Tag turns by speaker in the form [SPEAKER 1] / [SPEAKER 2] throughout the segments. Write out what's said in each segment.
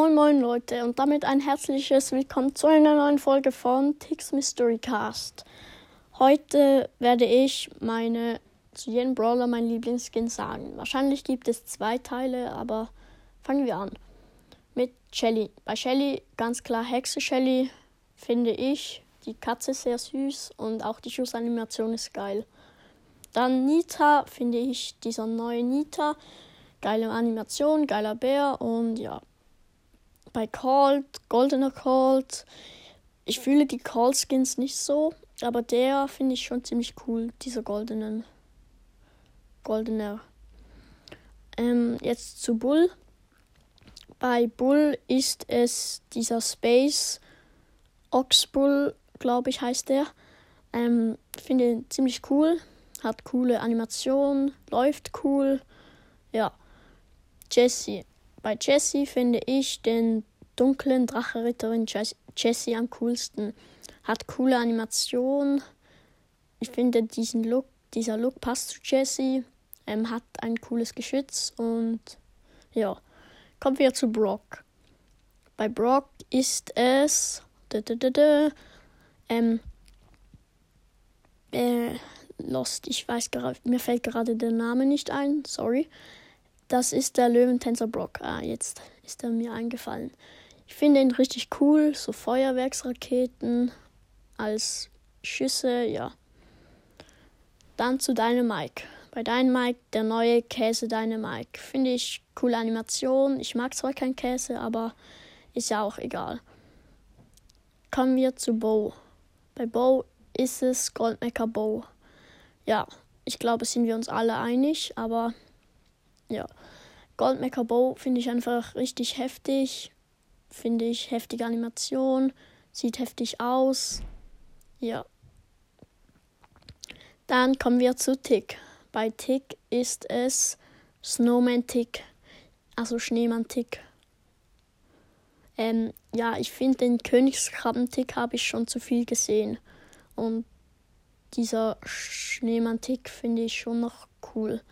[SPEAKER 1] Moin Moin Leute und damit ein herzliches Willkommen zu einer neuen Folge von Tix Mystery Cast. Heute werde ich meine zu jedem Brawler mein Lieblingsskin sagen. Wahrscheinlich gibt es zwei Teile, aber fangen wir an. Mit Shelly. Bei Shelly ganz klar Hexe Shelly finde ich. Die Katze sehr süß und auch die Schussanimation ist geil. Dann Nita finde ich dieser neue Nita. Geile Animation, geiler Bär und ja, bei Colt, goldener Colt. Ich fühle die Colt Skins nicht so, aber der finde ich schon ziemlich cool, dieser goldenen. Goldener. Ähm, jetzt zu Bull. Bei Bull ist es dieser Space Oxbull, glaube ich, heißt der. Ähm, finde ihn ziemlich cool. Hat coole Animation, läuft cool. Ja. Jesse. Bei Jessie finde ich den dunklen Dracheritterin Jessie am coolsten. Hat coole Animation. Ich finde diesen Look, dieser Look passt zu Jessie. Ähm, hat ein cooles Geschütz und ja. Kommen wir zu Brock. Bei Brock ist es da, da, da, ähm, äh, Lost. Ich weiß gerade, mir fällt gerade der Name nicht ein. Sorry. Das ist der Löwentänzer Brock. Ah, jetzt ist er mir eingefallen. Ich finde ihn richtig cool. So Feuerwerksraketen als Schüsse, ja. Dann zu Dynamike. Bei Dynamike der neue Käse Dynamike. Finde ich coole Animation. Ich mag zwar keinen Käse, aber ist ja auch egal. Kommen wir zu Bow. Bei Bow ist es Goldmecker Bow. Ja, ich glaube, sind wir uns alle einig, aber ja. Goldmecker Bow finde ich einfach richtig heftig. Finde ich heftige Animation. Sieht heftig aus. Ja. Dann kommen wir zu Tick. Bei Tick ist es Snowman Tick. Also Schneemann Tick. Ähm, ja, ich finde den Königskrabben-Tick habe ich schon zu viel gesehen. Und dieser Schneemann-Tick finde ich schon noch cool.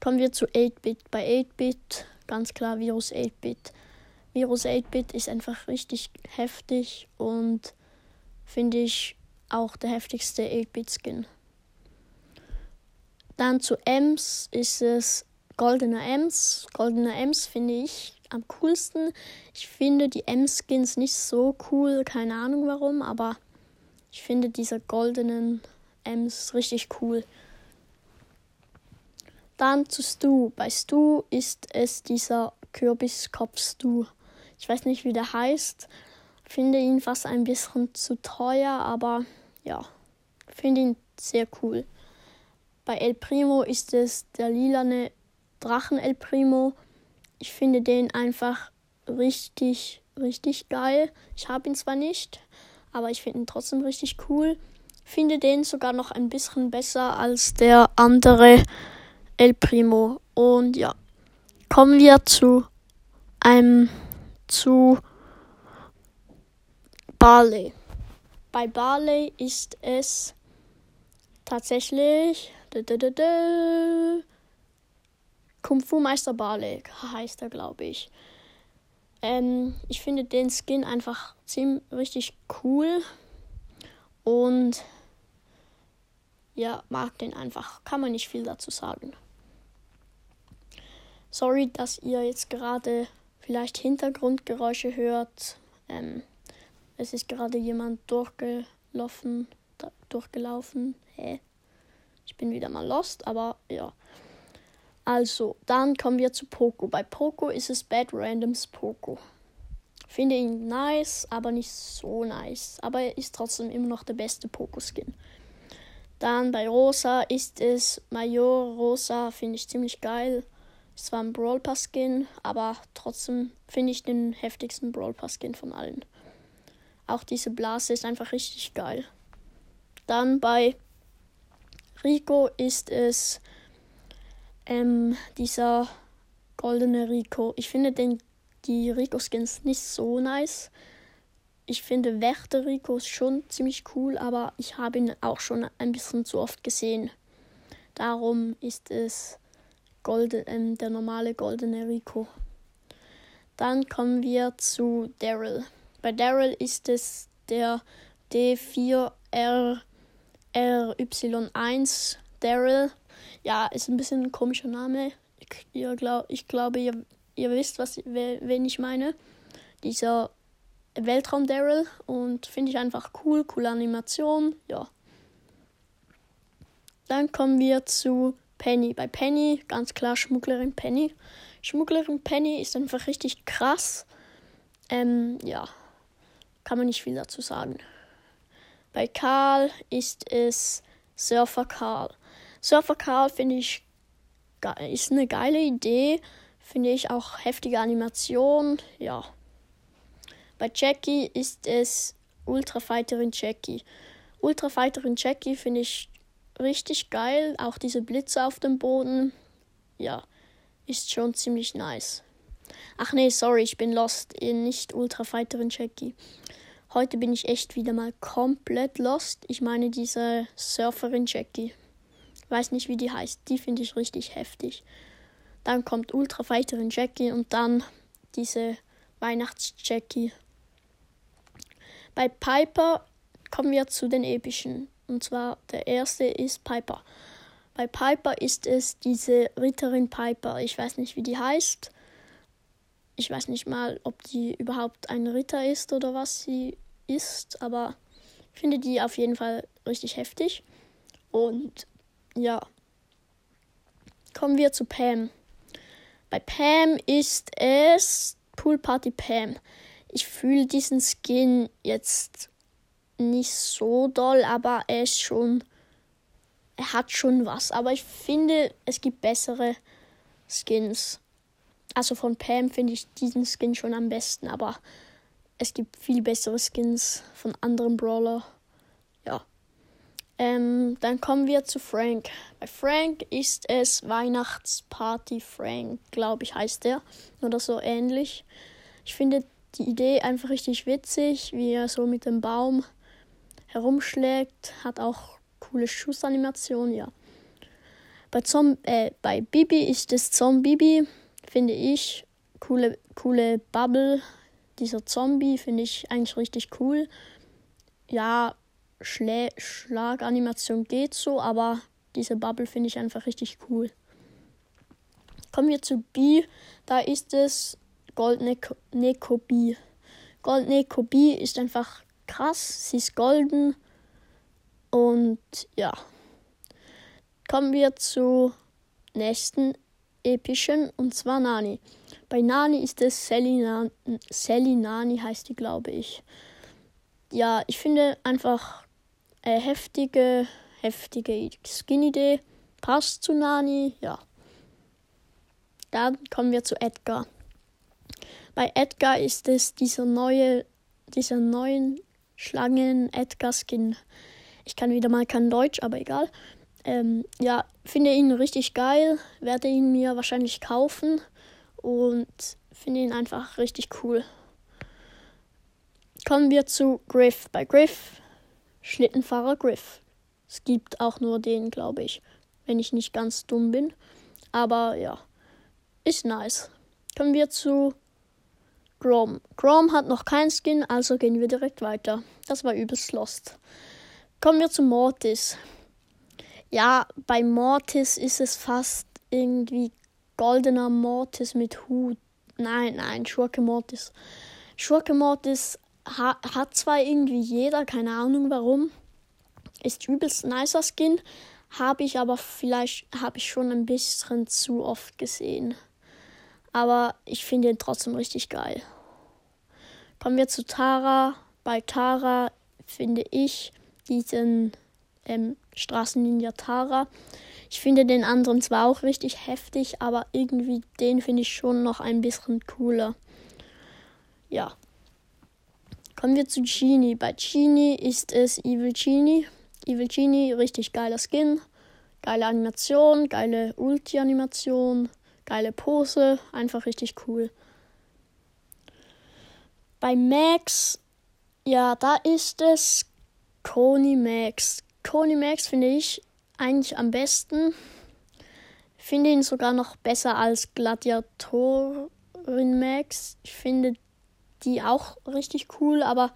[SPEAKER 1] Kommen wir zu 8-Bit. Bei 8-Bit ganz klar Virus 8-Bit. Virus 8-Bit ist einfach richtig heftig und finde ich auch der heftigste 8-Bit-Skin. Dann zu Ems ist es Goldener Ems. Goldener Ems finde ich am coolsten. Ich finde die Ems-Skins nicht so cool, keine Ahnung warum, aber ich finde diese goldenen Ems richtig cool. Dann zu Stu. Bei Stu ist es dieser Kürbiskopf-Stu. Ich weiß nicht, wie der heißt. Finde ihn fast ein bisschen zu teuer, aber ja, finde ihn sehr cool. Bei El Primo ist es der lilane Drachen El Primo. Ich finde den einfach richtig, richtig geil. Ich habe ihn zwar nicht, aber ich finde ihn trotzdem richtig cool. Finde den sogar noch ein bisschen besser als der andere El Primo. Und ja, kommen wir zu einem zu Barley. Bei Barley ist es tatsächlich Kung Fu Meister Barley heißt er, glaube ich. Ähm, ich finde den Skin einfach ziemlich richtig cool und ja, mag den einfach. Kann man nicht viel dazu sagen. Sorry, dass ihr jetzt gerade vielleicht Hintergrundgeräusche hört. Ähm, es ist gerade jemand durchgelaufen. durchgelaufen. Hä? Ich bin wieder mal lost, aber ja. Also, dann kommen wir zu Poco. Bei Poco ist es Bad Randoms Poco. Finde ihn nice, aber nicht so nice. Aber er ist trotzdem immer noch der beste Poco-Skin. Dann bei Rosa ist es Major Rosa, finde ich ziemlich geil. Es war ein Brawl Pass Skin, aber trotzdem finde ich den heftigsten Brawl Pass Skin von allen. Auch diese Blase ist einfach richtig geil. Dann bei Rico ist es ähm, dieser goldene Rico. Ich finde den, die Rico-Skins nicht so nice. Ich finde Wächter Rico schon ziemlich cool, aber ich habe ihn auch schon ein bisschen zu oft gesehen. Darum ist es Golden, ähm, der normale goldene Rico. Dann kommen wir zu Daryl. Bei Daryl ist es der D4RRY1 Daryl. Ja, ist ein bisschen ein komischer Name. Ich, ihr glaub, ich glaube, ihr, ihr wisst, was, wen ich meine. Dieser Weltraum Daryl und finde ich einfach cool, coole Animation, ja. Dann kommen wir zu Penny. Bei Penny, ganz klar Schmugglerin Penny. Schmugglerin Penny ist einfach richtig krass. Ähm, ja, kann man nicht viel dazu sagen. Bei Karl ist es Surfer Karl. Surfer Karl finde ich ist eine geile Idee. Finde ich auch heftige Animation. Ja. Bei Jackie ist es Ultrafighterin Jackie. Ultrafighterin Jackie finde ich richtig geil. Auch diese Blitze auf dem Boden. Ja, ist schon ziemlich nice. Ach nee, sorry, ich bin lost. Nicht Ultrafighterin Jackie. Heute bin ich echt wieder mal komplett lost. Ich meine diese Surferin Jackie. Weiß nicht, wie die heißt. Die finde ich richtig heftig. Dann kommt Ultrafighterin Jackie und dann diese Weihnachts-Jackie. Bei Piper kommen wir zu den epischen. Und zwar der erste ist Piper. Bei Piper ist es diese Ritterin Piper. Ich weiß nicht, wie die heißt. Ich weiß nicht mal, ob die überhaupt ein Ritter ist oder was sie ist, aber ich finde die auf jeden Fall richtig heftig. Und ja, kommen wir zu Pam. Bei Pam ist es Pool Party Pam. Ich fühle diesen Skin jetzt nicht so doll, aber er ist schon. Er hat schon was. Aber ich finde, es gibt bessere Skins. Also von Pam finde ich diesen Skin schon am besten, aber es gibt viel bessere Skins von anderen Brawler. Ja. Ähm, dann kommen wir zu Frank. Bei Frank ist es Weihnachtsparty Frank, glaube ich, heißt er. Oder so ähnlich. Ich finde die Idee einfach richtig witzig, wie er so mit dem Baum herumschlägt. Hat auch coole Schussanimationen, ja. Bei, Zom äh, bei Bibi ist es Zombie, finde ich. Coole, coole Bubble. Dieser Zombie finde ich eigentlich richtig cool. Ja, Schlä Schlaganimation geht so, aber diese Bubble finde ich einfach richtig cool. Kommen wir zu B. Da ist es Goldene Neko B. Goldene B ist einfach krass. Sie ist golden. Und ja. Kommen wir zu nächsten epischen und zwar Nani. Bei Nani ist es Sally, Sally Nani heißt die, glaube ich. Ja, ich finde einfach äh, heftige, heftige Skin-Idee. Passt zu Nani, ja. Dann kommen wir zu Edgar. Bei Edgar ist es dieser neue, dieser neuen Schlangen Edgar Skin. Ich kann wieder mal kein Deutsch, aber egal. Ähm, ja, finde ihn richtig geil, werde ihn mir wahrscheinlich kaufen und finde ihn einfach richtig cool. Kommen wir zu Griff. Bei Griff Schlittenfahrer Griff. Es gibt auch nur den, glaube ich, wenn ich nicht ganz dumm bin. Aber ja, ist nice. Kommen wir zu Grom. Grom hat noch keinen Skin, also gehen wir direkt weiter. Das war übelst lost. Kommen wir zu Mortis. Ja, bei Mortis ist es fast irgendwie goldener Mortis mit Hut. Nein, nein, Schurke Mortis. Schurke Mortis ha hat zwar irgendwie jeder, keine Ahnung warum. Ist übelst nicer Skin, habe ich aber vielleicht habe ich schon ein bisschen zu oft gesehen. Aber ich finde ihn trotzdem richtig geil. Kommen wir zu Tara. Bei Tara finde ich diesen ähm, Straßenninja Tara. Ich finde den anderen zwar auch richtig heftig, aber irgendwie den finde ich schon noch ein bisschen cooler. Ja. Kommen wir zu Genie. Bei Genie ist es Evil Genie. Evil Genie, richtig geiler Skin, geile Animation, geile Ulti-Animation, geile Pose, einfach richtig cool. Bei Max, ja, da ist es Coney Max. Coney Max finde ich eigentlich am besten. Finde ihn sogar noch besser als Gladiatorin Gladiatorin Max. Ich finde die auch richtig cool, aber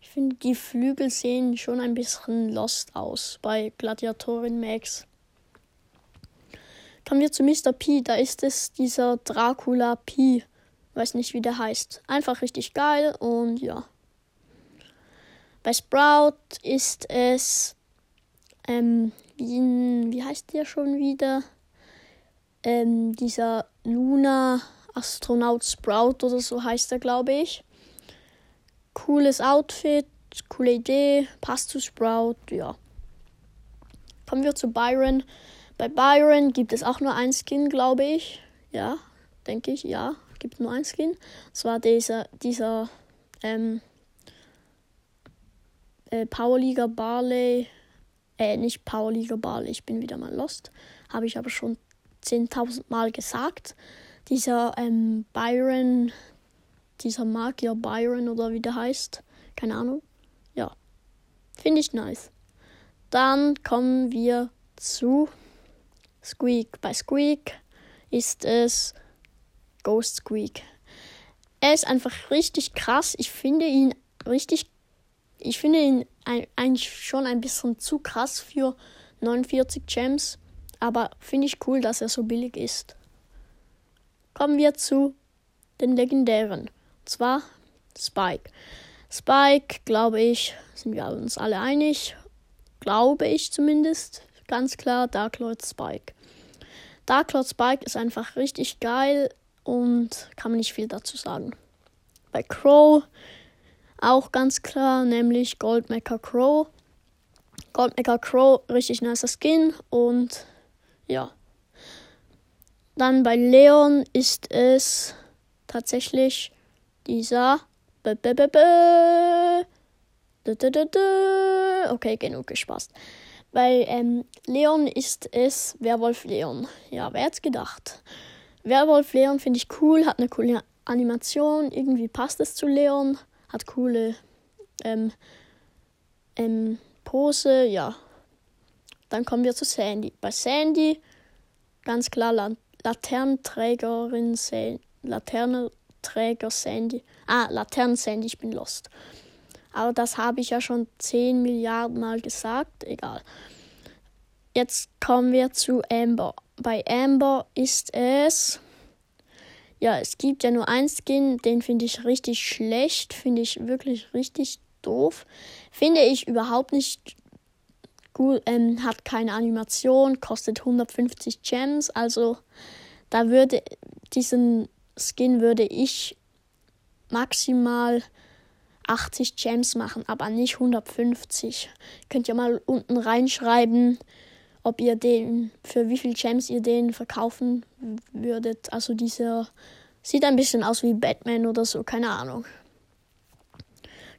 [SPEAKER 1] ich finde die Flügel sehen schon ein bisschen lost aus bei Gladiatorin Max. Kommen wir zu Mr. P. Da ist es dieser Dracula P. Weiß nicht, wie der heißt. Einfach richtig geil und ja. Bei Sprout ist es, ähm, wie, wie heißt der schon wieder? Ähm, dieser Luna Astronaut Sprout oder so heißt er, glaube ich. Cooles Outfit, coole Idee, passt zu Sprout, ja. Kommen wir zu Byron. Bei Byron gibt es auch nur ein Skin, glaube ich. Ja, denke ich, ja, gibt nur ein Skin. Und zwar dieser, dieser, ähm, äh, Powerliga Barley, äh, nicht Powerliga Barley, ich bin wieder mal lost. Habe ich aber schon 10.000 Mal gesagt. Dieser ähm, Byron, dieser Magier Byron oder wie der heißt, keine Ahnung. Ja, finde ich nice. Dann kommen wir zu Squeak. Bei Squeak ist es Ghost Squeak. Er ist einfach richtig krass. Ich finde ihn richtig ich finde ihn eigentlich schon ein bisschen zu krass für 49 Gems, aber finde ich cool, dass er so billig ist. Kommen wir zu den legendären, und zwar Spike. Spike, glaube ich, sind wir uns alle einig, glaube ich zumindest, ganz klar Dark Lord Spike. Dark Lord Spike ist einfach richtig geil und kann man nicht viel dazu sagen. Bei Crow auch ganz klar, nämlich Goldmecker Crow. Goldmecker Crow, richtig nicer Skin und ja. Dann bei Leon ist es tatsächlich dieser. Okay, genug gespaßt. Bei ähm, Leon ist es Werwolf Leon. Ja, wer hätte gedacht? Werwolf Leon finde ich cool, hat eine coole Animation, irgendwie passt es zu Leon hat coole ähm, ähm, Pose, ja. Dann kommen wir zu Sandy. Bei Sandy ganz klar La Laternenträgerin Sandy. Laternenträger Sandy. Ah, Laternen Sandy, ich bin lost. Aber das habe ich ja schon 10 Milliarden Mal gesagt. Egal. Jetzt kommen wir zu Amber. Bei Amber ist es ja, es gibt ja nur ein Skin, den finde ich richtig schlecht, finde ich wirklich richtig doof. Finde ich überhaupt nicht gut, ähm, hat keine Animation, kostet 150 Gems, also da würde diesen Skin würde ich maximal 80 Gems machen, aber nicht 150. Könnt ihr mal unten reinschreiben, ob ihr den, für wie viel Gems ihr den verkaufen würdet. Also dieser sieht ein bisschen aus wie Batman oder so, keine Ahnung.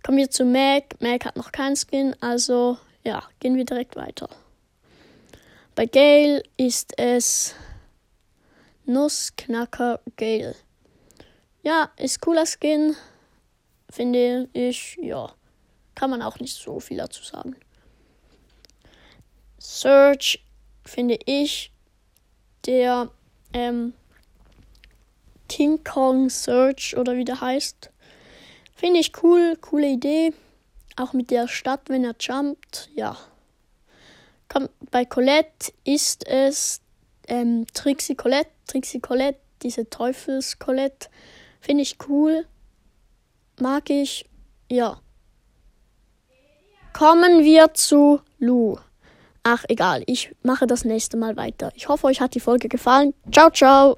[SPEAKER 1] Kommen wir zu Mac. Mac hat noch keinen Skin, also ja, gehen wir direkt weiter. Bei Gale ist es Nussknacker Gale. Ja, ist cooler Skin, finde ich. Ja, kann man auch nicht so viel dazu sagen. Search finde ich der ähm, King Kong Search oder wie der heißt. Finde ich cool, coole Idee. Auch mit der Stadt, wenn er jumpt, ja. Komm, bei Colette ist es ähm, Trixie Colette, Trixie Colette, diese Teufels Colette. Finde ich cool. Mag ich, ja. Kommen wir zu Lou. Ach, egal, ich mache das nächste Mal weiter. Ich hoffe, euch hat die Folge gefallen. Ciao, ciao.